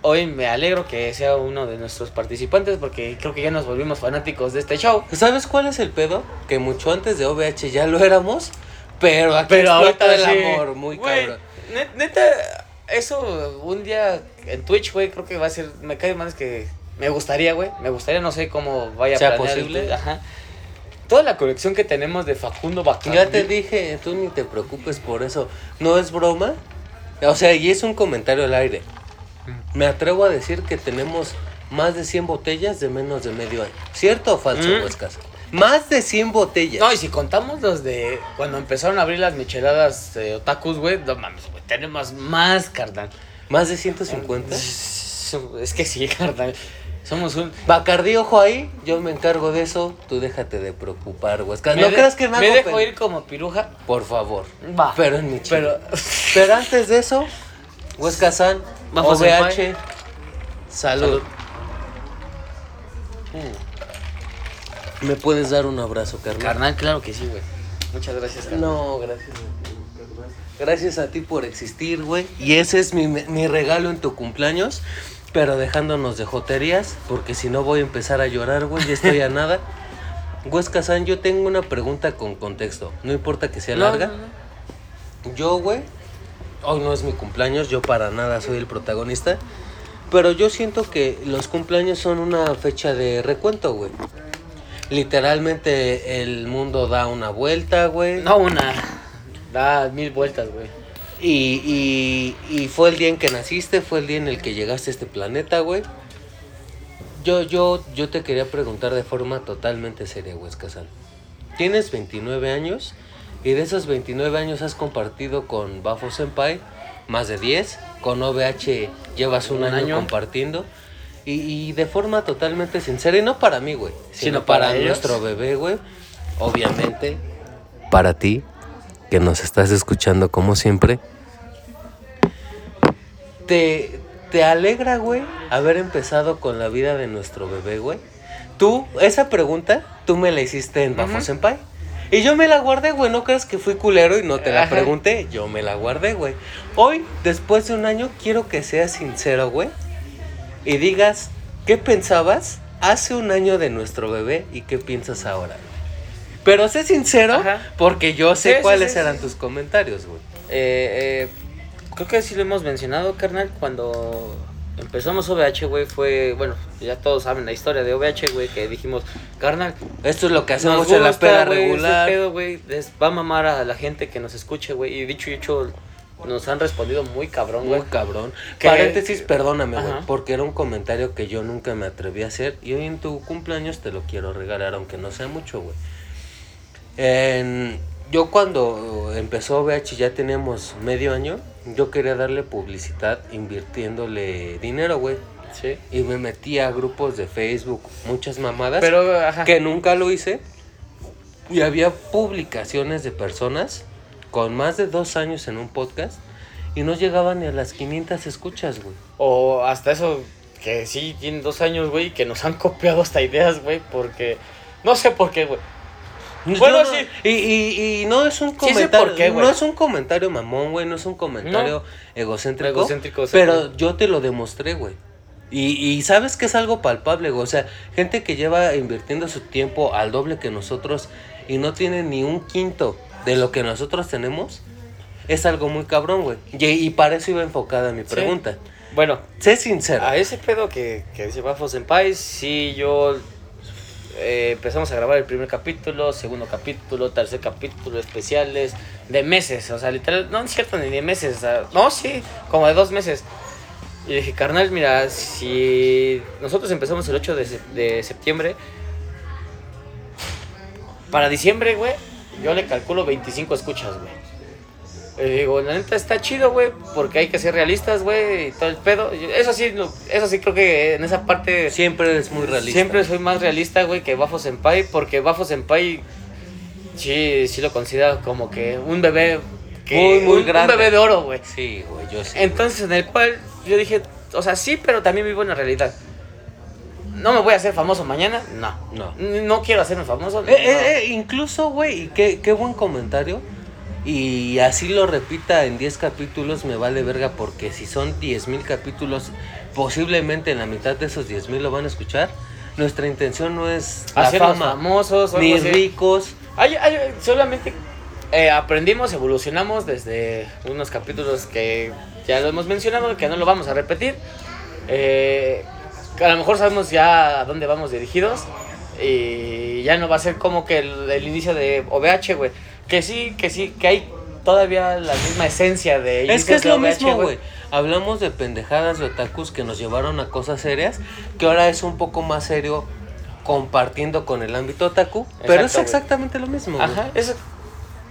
hoy me alegro que sea uno de nuestros participantes porque creo que ya nos volvimos fanáticos de este show. ¿Sabes cuál es el pedo? Que mucho antes de OVH ya lo éramos, pero aquí Pero explota ahorita el sí. amor, muy Güey, cabrón. net- Neta, eso un día en Twitch, güey, creo que va a ser. Me cae más que. Me gustaría, güey. Me gustaría, no sé cómo vaya a ¿Sea planear el posible? Ajá. toda la colección que tenemos de Facundo Bacardi. Ya te dije, tú ni te preocupes por eso. No es broma. O sea, y es un comentario al aire. Me atrevo a decir que tenemos más de 100 botellas de menos de medio año. ¿Cierto o falso, Mm. Huescas? Más de 100 botellas. No, y si contamos los de cuando empezaron a abrir las micheladas eh, otakus, güey, no mames, güey, tenemos más, carnal. Más de 150. Es que sí, carnal. Somos un... Bacardí, ojo ahí. Yo me encargo de eso. Tú déjate de preocupar, Huescas. Me No de- creas que me Me dejo pen- ir como piruja. Por favor. Va. Pero en mi Pero... Pero antes de eso, Huesca San, Vamos, OVH, salud. Salud. Mm. ¿Me puedes dar un abrazo, carnal? Carnal, claro que sí, güey. Muchas gracias, carnal. No, gracias. a ti, carnal. Gracias a ti por existir, güey. Y ese es mi, mi regalo en tu cumpleaños. Pero dejándonos de joterías, porque si no voy a empezar a llorar, güey. Ya estoy a nada. Huesca San, yo tengo una pregunta con contexto. No importa que sea No, larga. no, no. Yo, güey, hoy no es mi cumpleaños, yo para nada soy el protagonista. Pero yo siento que los cumpleaños son una fecha de recuento, güey. Literalmente el mundo da una vuelta, güey. No, una. Da mil vueltas, güey. Y, y, y fue el día en que naciste, fue el día en el que llegaste a este planeta, güey. Yo, yo, yo te quería preguntar de forma totalmente seria, güey, Escazán. Tienes 29 años y de esos 29 años has compartido con Bafo Senpai más de 10. Con OVH llevas un, Un año, año. compartiendo. Y, y de forma totalmente sincera, y no para mí, güey, sino, Sino para, nuestro bebé, güey. Obviamente, para ti, que nos estás escuchando como siempre. ¿Te, te alegra, güey, haber empezado con la vida de nuestro bebé, güey? Tú, esa pregunta, tú me la hiciste en Bafo Ujú. Senpai. Y yo me la guardé, güey. No creas que fui culero y no te la pregunté. Yo me la guardé, güey. Hoy, después de un año, quiero que seas sincero, güey. Y digas, ¿qué pensabas hace un año de nuestro bebé y qué piensas ahora? Pero sé sincero, Ajá. porque yo sé Sí, cuáles sí, eran tus comentarios, güey. Eh, eh, creo que sí lo hemos mencionado, carnal, cuando empezamos OVH, güey, fue, bueno, ya todos saben la historia de OVH, güey, que dijimos, carnal, Esto es lo que hacemos en la peda regular. pedo, les va a mamar a la gente que nos escuche, güey, y dicho y hecho, nos han respondido muy cabrón, güey. Muy cabrón. Paréntesis, perdóname, güey, porque era un comentario que yo nunca me atreví a hacer y hoy en tu cumpleaños te lo quiero regalar, aunque no sea mucho, güey. Yo cuando empezó VH ya teníamos medio año, yo quería darle publicidad invirtiéndole dinero, güey. Sí. Y me metí a grupos de Facebook, muchas mamadas. Pero, ajá. que nunca lo hice. Y había publicaciones de personas con más de dos años en un podcast y no llegaban ni a las 500 escuchas, güey. O hasta eso, que sí tienen dos años, güey, que nos han copiado hasta ideas, güey, porque... No sé por qué, güey. Bueno, no- sí. Y, y, y no es un comentario. qué, no es un comentario mamón, güey. No es un comentario egocéntrico. Pero yo te lo demostré, güey. Y, y sabes que es algo palpable, güey. O sea, gente que lleva invirtiendo su tiempo al doble que nosotros y no tiene ni un quinto de lo que nosotros tenemos, es algo muy cabrón, güey. Y, para eso iba enfocada mi Sí. pregunta. Bueno, Sé sincero. A ese pedo que, que dice Bafo Senpai, sí, yo eh, empezamos a grabar el primer capítulo, segundo capítulo, tercer capítulo, especiales, de meses, o sea, literal, no es cierto, ni de meses, no, sí, como de dos meses. Y dije, carnal, mira, si nosotros empezamos el 8 de, de septiembre, para diciembre, güey, yo le calculo 25 escuchas, güey. Y digo, la neta está chido, güey, porque hay que ser realistas, güey, y todo el pedo. Eso sí, eso sí creo que en esa parte Siempre eres muy realista. siempre soy más realista, güey, que Bafo Senpai, porque Bafo Senpai sí, sí lo considero como que un bebé que Muy, muy un, grande. un bebé de oro, güey. Sí, güey, yo sí. Entonces, en el cual yo dije, o sea, sí, pero también vivo en la realidad. No me voy a hacer famoso mañana, no. No. No quiero hacerme famoso. Eh, eh, eh, incluso, güey, qué, qué buen comentario. Y así lo repita en 10 capítulos, me vale verga, porque si son 10 mil capítulos, posiblemente en la mitad de esos 10 mil lo van a escuchar. Nuestra intención no es Hacernos fama, famosos ni así. ricos. Hay, hay- solamente eh, aprendimos, evolucionamos desde unos capítulos que ya lo hemos mencionado, que no lo vamos a repetir. Eh, a lo mejor sabemos ya a dónde vamos dirigidos. Y ya no va a ser como que el, el inicio de OVH, güey. Que sí, que sí, que hay todavía la misma esencia de Es que es lo mismo, güey. Hablamos de pendejadas de otakus que nos llevaron a cosas serias, que ahora es un poco más serio compartiendo con el ámbito otaku, pero es exactamente lo mismo. Ajá, eso.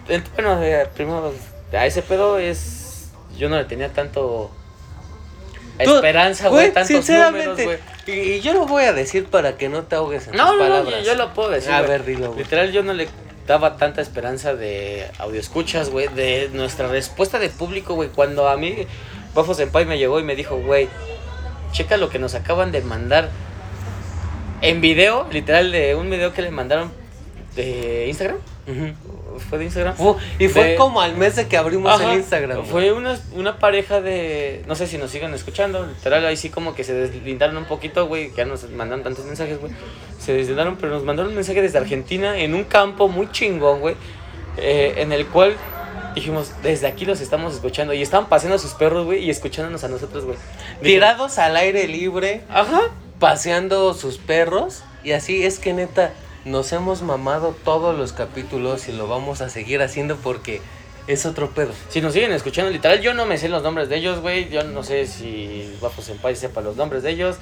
Bueno, primero, a ese pedo es. Yo no le tenía tanto. Tú- esperanza, güey, tantos números, sinceramente, güey. y, y yo lo voy a decir para que no te ahogues en No, tus no, no, palabras. yo, yo lo puedo decir. A güey. ver, dilo, güey. Literal, yo no le daba tanta esperanza de escuchas, güey, de nuestra respuesta de público, güey. Cuando a mí, Bafo Senpai me llegó y me dijo, güey, checa lo que nos acaban de mandar en video, literal, de un video que le mandaron de Instagram. Ujú. ¿Fue de Instagram? Y fue De- como al mes de que abrimos Ajá, el Instagram. Fue una, una pareja de. No sé si nos siguen escuchando. Literal, ahí sí como que se deslindaron un poquito, güey. Que ya nos mandaron tantos mensajes, güey. Se deslindaron, pero nos mandaron un mensaje desde Argentina en un campo muy chingón, güey. eh, en el cual dijimos, desde aquí los estamos escuchando. Y estaban paseando a sus perros, güey, y escuchándonos a nosotros, güey. Tirados al aire libre, Ajá. paseando sus perros. Y así es que neta, nos hemos mamado todos los capítulos y lo vamos a seguir haciendo porque es otro pedo. Si nos siguen escuchando, literal, yo no me sé los nombres de ellos, güey. Yo no sé si Bafo Senpai sepa los nombres de ellos.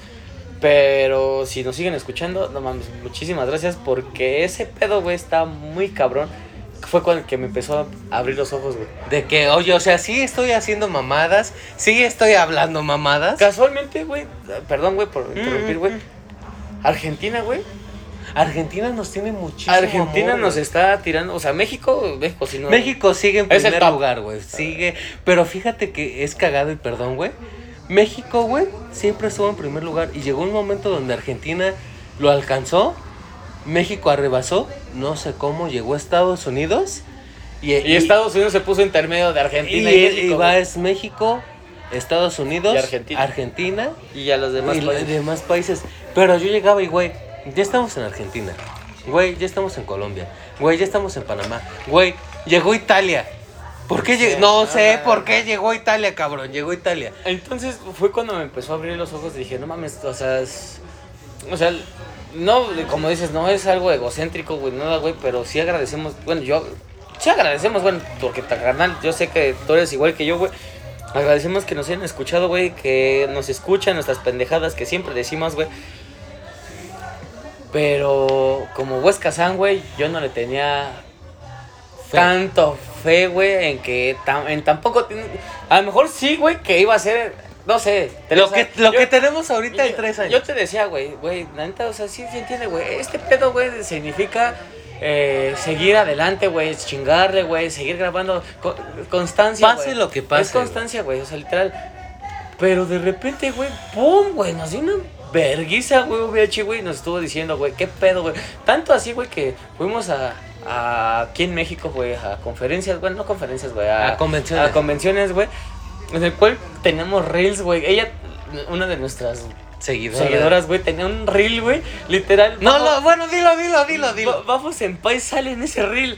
Pero si nos siguen escuchando, no mames, muchísimas gracias porque ese pedo, güey, está muy cabrón. Fue con el que me empezó a abrir los ojos, güey. De que, oye, o sea, sí estoy haciendo mamadas, sí estoy hablando mamadas. Casualmente, güey, perdón, güey, por interrumpir, güey. mm. Argentina, güey. Argentina nos tiene muchísimo Argentina amor, nos está tirando, o sea, México, México, si no. México sigue en primer lugar, güey. Sigue. Pero fíjate que es cagado y perdón, güey. México, güey, siempre estuvo en primer lugar. Y llegó un momento donde Argentina lo alcanzó. México arrebasó. No sé cómo llegó a Estados Unidos. Y, Y Estados Unidos se puso intermedio de y, Argentina y, y México. va güey. es México, Estados Unidos, Y Argentina. Argentina Y a los demás y países. demás países. Pero yo llegaba y, güey, ya estamos en Argentina. Güey, ya estamos en Colombia. Güey, ya estamos en Panamá. Güey, llegó Italia. ¿Por qué llegó? No sé por qué llegó Italia, cabrón. Llegó Italia. Entonces fue cuando me empezó a abrir los ojos y dije, no mames, o sea, es- o sea, no, como dices, no es algo egocéntrico, güey, nada, güey, pero sí agradecemos, bueno, yo, sí agradecemos, bueno, porque carnal, yo sé que tú eres igual que yo, güey, agradecemos que nos hayan escuchado, güey, que nos escuchan nuestras pendejadas que siempre decimos, güey. Pero como Huesca San, güey, yo no le tenía Fe. tanto fe, güey, en que tam- en tampoco tiene- a lo mejor sí, güey, que iba a ser, no sé, Lo que, lo yo- que tenemos ahorita en yo- tres años. Yo te decía, güey, güey, la neta, o sea, sí se entiende, güey. Este pedo, güey, significa eh, seguir adelante, güey, chingarle, güey, seguir grabando. co- constancia, Pase lo que pase, Es constancia, güey, o sea, literal. Pero de repente, güey, ¡pum! güey, nos dio una verguiza, güey, VH, güey, nos estuvo diciendo, güey, qué pedo, güey. Tanto así, güey, que fuimos a, a- aquí en México, güey, a conferencias, bueno, no conferencias, güey, a, A convenciones. A convenciones, güey, en el cual tenemos reels, güey. Ella, una de nuestras Seguidoras. seguidoras, güey, tenía un reel, güey, literal. No, no, bueno, dilo, dilo, dilo, dilo. Bafo Senpai sale en ese reel.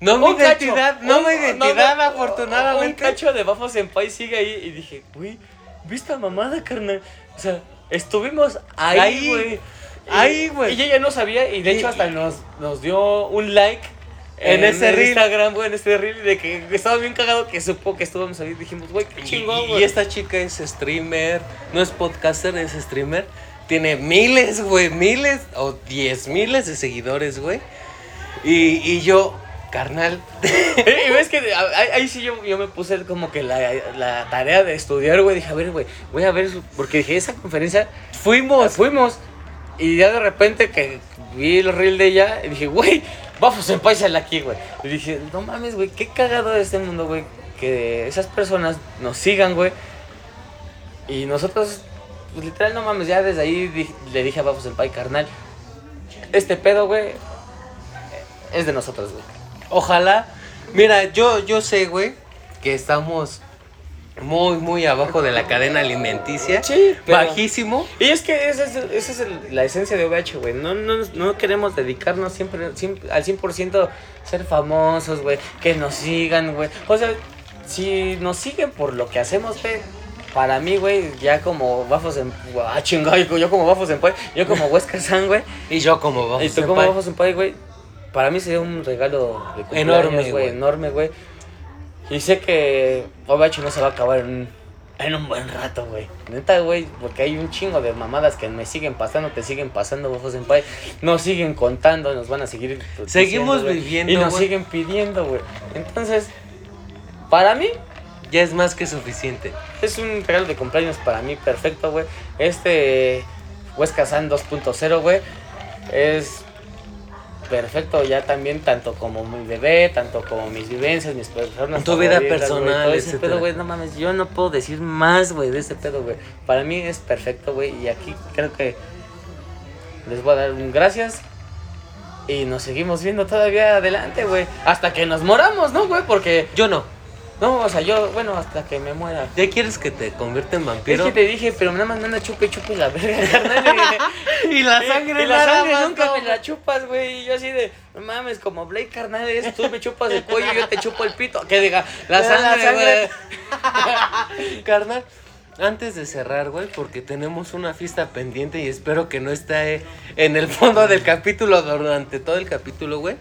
No mi Un cacho, identidad, no un- mi identidad, no, afortunadamente. Un cacho de Bafo Senpai sigue ahí y dije, güey, ¿viste a mamada, carnal? O sea, estuvimos ahí, güey. ahí, Y- güey. Y ella no sabía y de Y- hecho hasta nos, nos dio un like. En ese el reel. Instagram, güey, en este reel, de que estaba bien cagado que supo que estuvimos ahí. Dijimos, güey, qué Y- chingón, y, güey. esta chica es streamer, no es podcaster, es streamer. Tiene miles, güey, miles o diez miles de seguidores, güey. Y, y yo, carnal, y ves que ahí, ahí sí yo, yo me puse como que la, la tarea de estudiar, güey. Dije, a ver, güey, voy a ver, su- porque dije, esa conferencia, fuimos. fuimos. Y ya de repente que vi el reel de ella, y dije, güey, vamos a sale aquí, güey. Y dije, no mames, güey, qué cagado es este mundo, güey. Que esas personas nos sigan, güey. Y nosotros, pues literal, no mames, ya desde ahí di- le dije a Bafo Senpai, carnal, este pedo, güey, es de nosotros, güey. Ojalá. Mira, yo, yo sé, güey, que estamos muy, muy abajo de la cadena alimenticia. Sí, pero- Bajísimo. Y es que esa es, esa es el- la esencia de OVH, güey. No, no, no queremos dedicarnos siempre, siempre al 100% a ser famosos, güey. Que nos sigan, güey. O sea, si nos siguen por lo que hacemos, güey, para mí, güey, ya como Bafos en... Ah, chingado, yo como Bafos en yo como Huesca San, güey. Y yo como Bafos Y tú como Bafos en güey. Para mí sería un regalo de enorme, güey. Enorme, güey. Y sé que OVH no se va a acabar en en un buen rato, güey. Neta, güey, porque hay un chingo de mamadas que me siguen pasando, te siguen pasando, Bofos en Pay. Nos siguen contando, nos van a seguir. Seguimos viviendo. Y nos siguen pidiendo, güey. Entonces, para mí. Ya es más que suficiente. Es un regalo de cumpleaños para mí perfecto, güey. Este Huesca San 2.0, güey. Es perfecto ya también, tanto como mi bebé, tanto como mis vivencias, mis personas. Tu vida personal, güey, ese pedo, güey, no mames, yo no puedo decir más, güey, de ese pedo, güey. Para mí es perfecto, güey, y aquí creo que les voy a dar un gracias. Y nos seguimos viendo todavía adelante, güey. Hasta que nos moramos, ¿no, güey? Porque... Yo no. No, o sea, yo, bueno, hasta que me muera. ¿Ya quieres que te convierta en vampiro? Es que te dije, pero nada más me anda chupe chupe la verga, carnal. y la sangre, y la sangre nunca me la chupas, güey. Y yo así de, no mames, como Blake, carnal, es, tú me chupas el cuello y yo te chupo el pito. Que diga, la sangre, güey. carnal, antes de cerrar, güey, porque tenemos una fiesta pendiente y espero que no esté en el fondo del capítulo durante todo el capítulo, güey.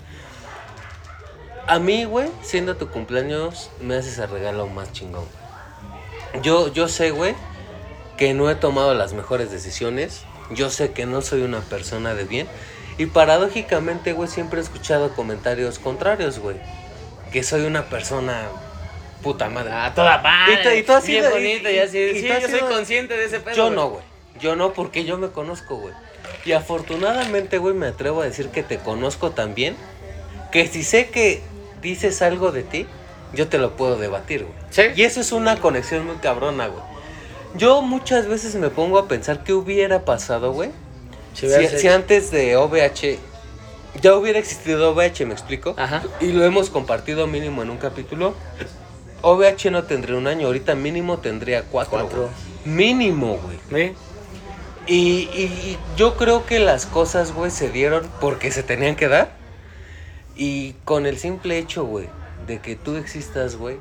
A mí, güey, siendo tu cumpleaños, me haces el regalo más chingón. Yo, yo sé, güey, que no he tomado las mejores decisiones. Yo sé que no soy una persona de bien. Y paradójicamente, güey, siempre he escuchado comentarios contrarios, güey. Que soy una persona puta madre. Ah, toda madre. Y, tú así bien bonito y, así. sí, yo soy consciente de ese pedo. Yo no, güey. Yo no, porque yo me conozco, güey. Y afortunadamente, güey, me atrevo a decir que te conozco también. Que si sé que dices algo de ti, yo te lo puedo debatir, güey. ¿Sí? Y eso es una conexión muy cabrona, güey. Yo muchas veces me pongo a pensar qué hubiera pasado, güey. Si, antes de OVH ya hubiera existido OVH, ¿me explico? Ajá. Y lo hemos compartido mínimo en un capítulo. OVH no tendría un año, ahorita mínimo tendría cuatro. Cuatro. Mínimo, güey. ¿Sí? Y, y, yo creo que las cosas, güey, se dieron porque se tenían que dar. Y con el simple hecho, güey, de que tú existas, güey,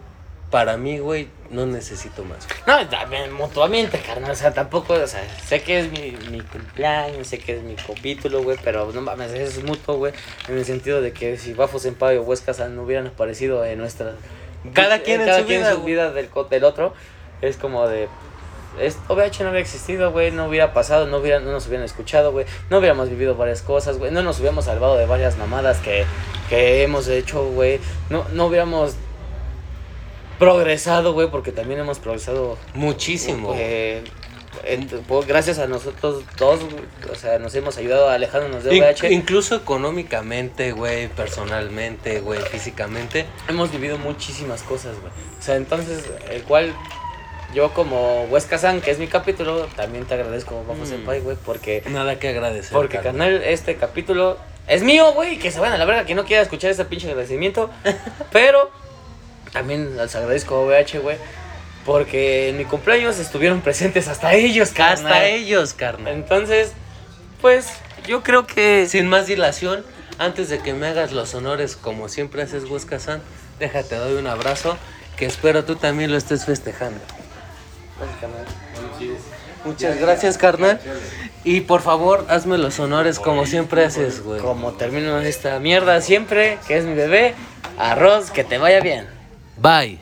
para mí, güey, no necesito más. No, también mutuamente, carnal. O sea, tampoco, o sea, sé que es mi, mi cumpleaños, sé que es mi capítulo, güey, pero no mames, es mutuo, güey. En el sentido de que si Bafos en Pablo o Huescas no hubieran aparecido en nuestra. Cada quien en, cada su quien vida, en su vida del, del otro, es como de, esto OVH no hubiera existido, güey, no hubiera pasado, no, hubiera, no nos hubieran escuchado, güey, no hubiéramos vivido varias cosas, güey, no nos hubiéramos salvado de varias mamadas que, que hemos hecho, güey, no, no hubiéramos progresado, güey, porque también hemos progresado muchísimo. Eh, pues, gracias a nosotros dos, o sea, nos hemos ayudado a alejarnos de OVH. incluso económicamente, güey, personalmente, güey, físicamente. Hemos vivido muchísimas cosas, güey. O sea, entonces, el cual yo como Huesca San, que es mi capítulo, también te agradezco, vamos mm. Senpai, güey, porque... Nada que agradecer. Porque, canal, este capítulo es mío, güey, que se vayan a la verga, que no quiera escuchar ese pinche agradecimiento, pero también les agradezco a OVH, güey, porque en mi cumpleaños estuvieron presentes hasta ellos, carnal. Hasta ellos, carnal. Entonces, pues, yo creo que... Sin más dilación, antes de que me hagas los honores como siempre haces Huesca San, déjate, doy un abrazo, que espero tú también lo estés festejando. Muchas gracias, carnal. Y por favor, hazme los honores como siempre haces, güey. Como termino esta mierda siempre, que es mi bebé, arroz, que te vaya bien. Bye.